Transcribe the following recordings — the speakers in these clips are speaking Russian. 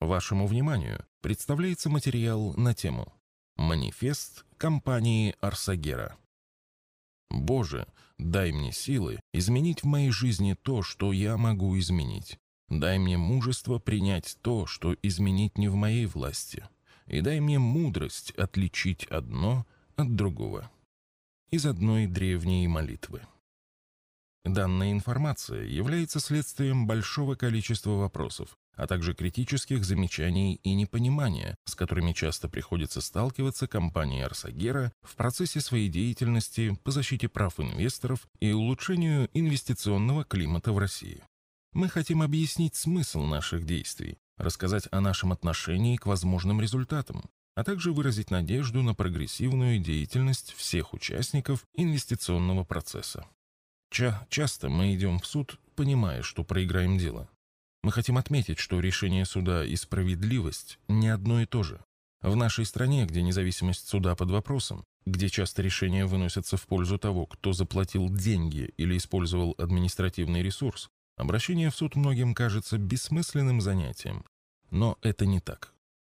Вашему вниманию представляется материал на тему «Манифест компании Арсагера». Боже, дай мне силы изменить в моей жизни то, что я могу изменить. Дай мне мужество принять то, что изменить не в моей власти. И дай мне мудрость отличить одно от другого. Из одной древней молитвы. Данная информация является следствием большого количества вопросов, а также критических замечаний и непонимания, с которыми часто приходится сталкиваться компании Арсагера в процессе своей деятельности по защите прав инвесторов и улучшению инвестиционного климата в России. Мы хотим объяснить смысл наших действий, рассказать о нашем отношении к возможным результатам, а также выразить надежду на прогрессивную деятельность всех участников инвестиционного процесса. Ча часто мы идем в суд, понимая, что проиграем дело. Мы хотим отметить, что решение суда и справедливость не одно и то же. В нашей стране, где независимость суда под вопросом, где часто решения выносятся в пользу того, кто заплатил деньги или использовал административный ресурс, обращение в суд многим кажется бессмысленным занятием. Но это не так.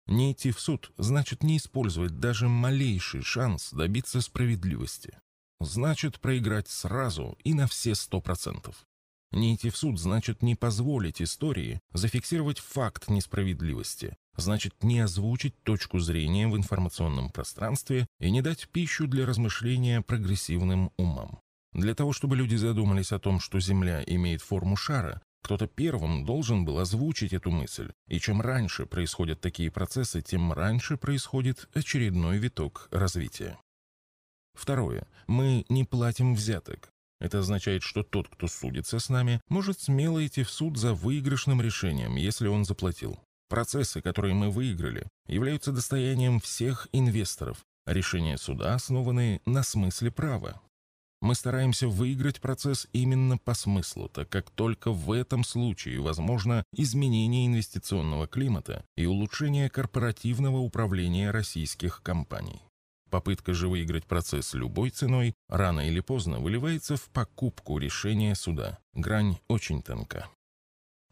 Не идти в суд значит не использовать даже малейший шанс добиться справедливости. Значит проиграть сразу и на все сто процентов. Не идти в суд значит не позволить истории зафиксировать факт несправедливости, значит не озвучить точку зрения в информационном пространстве и не дать пищу для размышления прогрессивным умам. Для того, чтобы люди задумались о том, что Земля имеет форму шара, кто-то первым должен был озвучить эту мысль, и чем раньше происходят такие процессы, тем раньше происходит очередной виток развития. Второе. Мы не платим взяток. Это означает, что тот, кто судится с нами, может смело идти в суд за выигрышным решением, если он заплатил. Процессы, которые мы выиграли, являются достоянием всех инвесторов. Решения суда основаны на смысле права. Мы стараемся выиграть процесс именно по смыслу, так как только в этом случае возможно изменение инвестиционного климата и улучшение корпоративного управления российских компаний. Попытка же выиграть процесс любой ценой рано или поздно выливается в покупку решения суда. Грань очень тонка.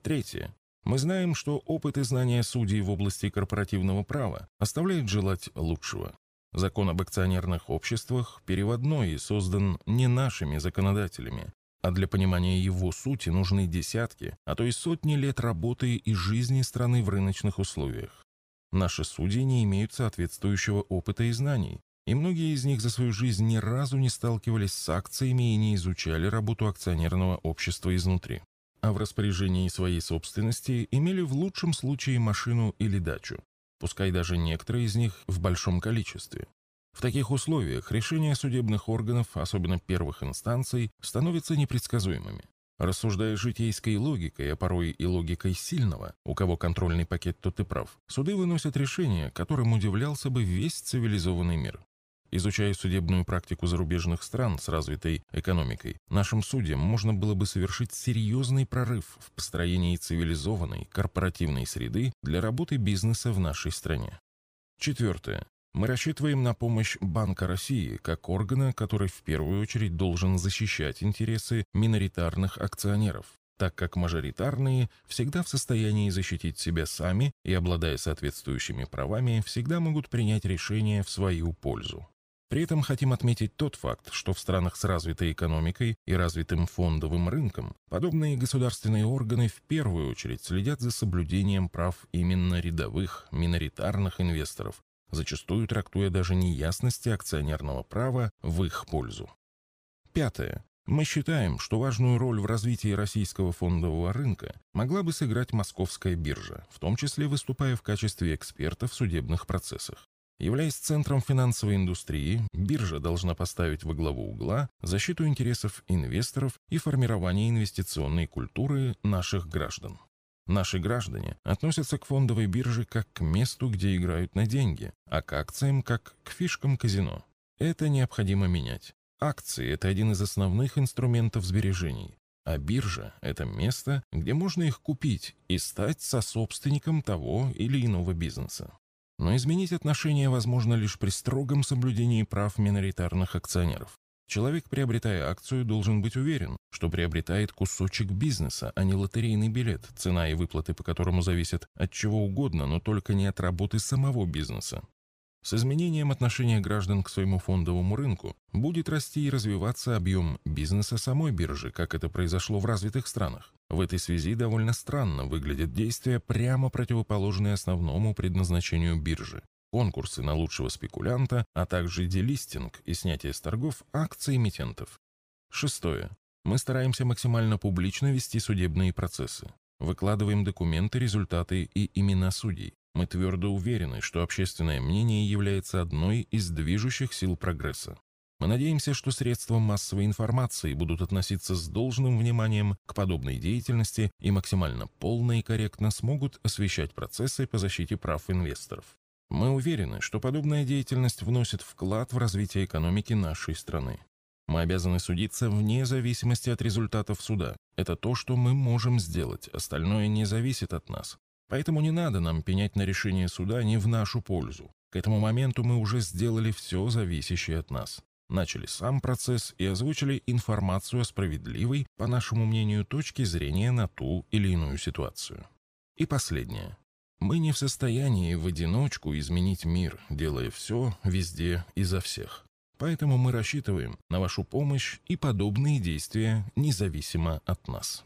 Третье. Мы знаем, что опыт и знания судей в области корпоративного права оставляет желать лучшего. Закон об акционерных обществах переводной и создан не нашими законодателями, а для понимания его сути нужны десятки, а то и сотни лет работы и жизни страны в рыночных условиях. Наши судьи не имеют соответствующего опыта и знаний, и многие из них за свою жизнь ни разу не сталкивались с акциями и не изучали работу акционерного общества изнутри. А в распоряжении своей собственности имели в лучшем случае машину или дачу, пускай даже некоторые из них в большом количестве. В таких условиях решения судебных органов, особенно первых инстанций, становятся непредсказуемыми. Рассуждая житейской логикой, а порой и логикой сильного, у кого контрольный пакет, тот и прав, суды выносят решения, которым удивлялся бы весь цивилизованный мир. Изучая судебную практику зарубежных стран с развитой экономикой, нашим судьям можно было бы совершить серьезный прорыв в построении цивилизованной корпоративной среды для работы бизнеса в нашей стране. Четвертое. Мы рассчитываем на помощь Банка России как органа, который в первую очередь должен защищать интересы миноритарных акционеров, так как мажоритарные всегда в состоянии защитить себя сами и, обладая соответствующими правами, всегда могут принять решение в свою пользу. При этом хотим отметить тот факт, что в странах с развитой экономикой и развитым фондовым рынком подобные государственные органы в первую очередь следят за соблюдением прав именно рядовых, миноритарных инвесторов, зачастую трактуя даже неясности акционерного права в их пользу. Пятое. Мы считаем, что важную роль в развитии российского фондового рынка могла бы сыграть московская биржа, в том числе выступая в качестве эксперта в судебных процессах. Являясь центром финансовой индустрии, биржа должна поставить во главу угла защиту интересов инвесторов и формирование инвестиционной культуры наших граждан. Наши граждане относятся к фондовой бирже как к месту, где играют на деньги, а к акциям как к фишкам казино. Это необходимо менять. Акции – это один из основных инструментов сбережений, а биржа – это место, где можно их купить и стать сособственником того или иного бизнеса. Но изменить отношения возможно лишь при строгом соблюдении прав миноритарных акционеров. Человек, приобретая акцию, должен быть уверен, что приобретает кусочек бизнеса, а не лотерейный билет, цена и выплаты по которому зависят от чего угодно, но только не от работы самого бизнеса. С изменением отношения граждан к своему фондовому рынку будет расти и развиваться объем бизнеса самой биржи, как это произошло в развитых странах. В этой связи довольно странно выглядят действия, прямо противоположные основному предназначению биржи. Конкурсы на лучшего спекулянта, а также делистинг и снятие с торгов акций эмитентов. Шестое. Мы стараемся максимально публично вести судебные процессы. Выкладываем документы, результаты и имена судей. Мы твердо уверены, что общественное мнение является одной из движущих сил прогресса. Мы надеемся, что средства массовой информации будут относиться с должным вниманием к подобной деятельности и максимально полно и корректно смогут освещать процессы по защите прав инвесторов. Мы уверены, что подобная деятельность вносит вклад в развитие экономики нашей страны. Мы обязаны судиться вне зависимости от результатов суда. Это то, что мы можем сделать, остальное не зависит от нас. Поэтому не надо нам пенять на решение суда не в нашу пользу. К этому моменту мы уже сделали все зависящее от нас. Начали сам процесс и озвучили информацию о справедливой, по нашему мнению, точке зрения на ту или иную ситуацию. И последнее. Мы не в состоянии в одиночку изменить мир, делая все, везде и за всех. Поэтому мы рассчитываем на вашу помощь и подобные действия независимо от нас.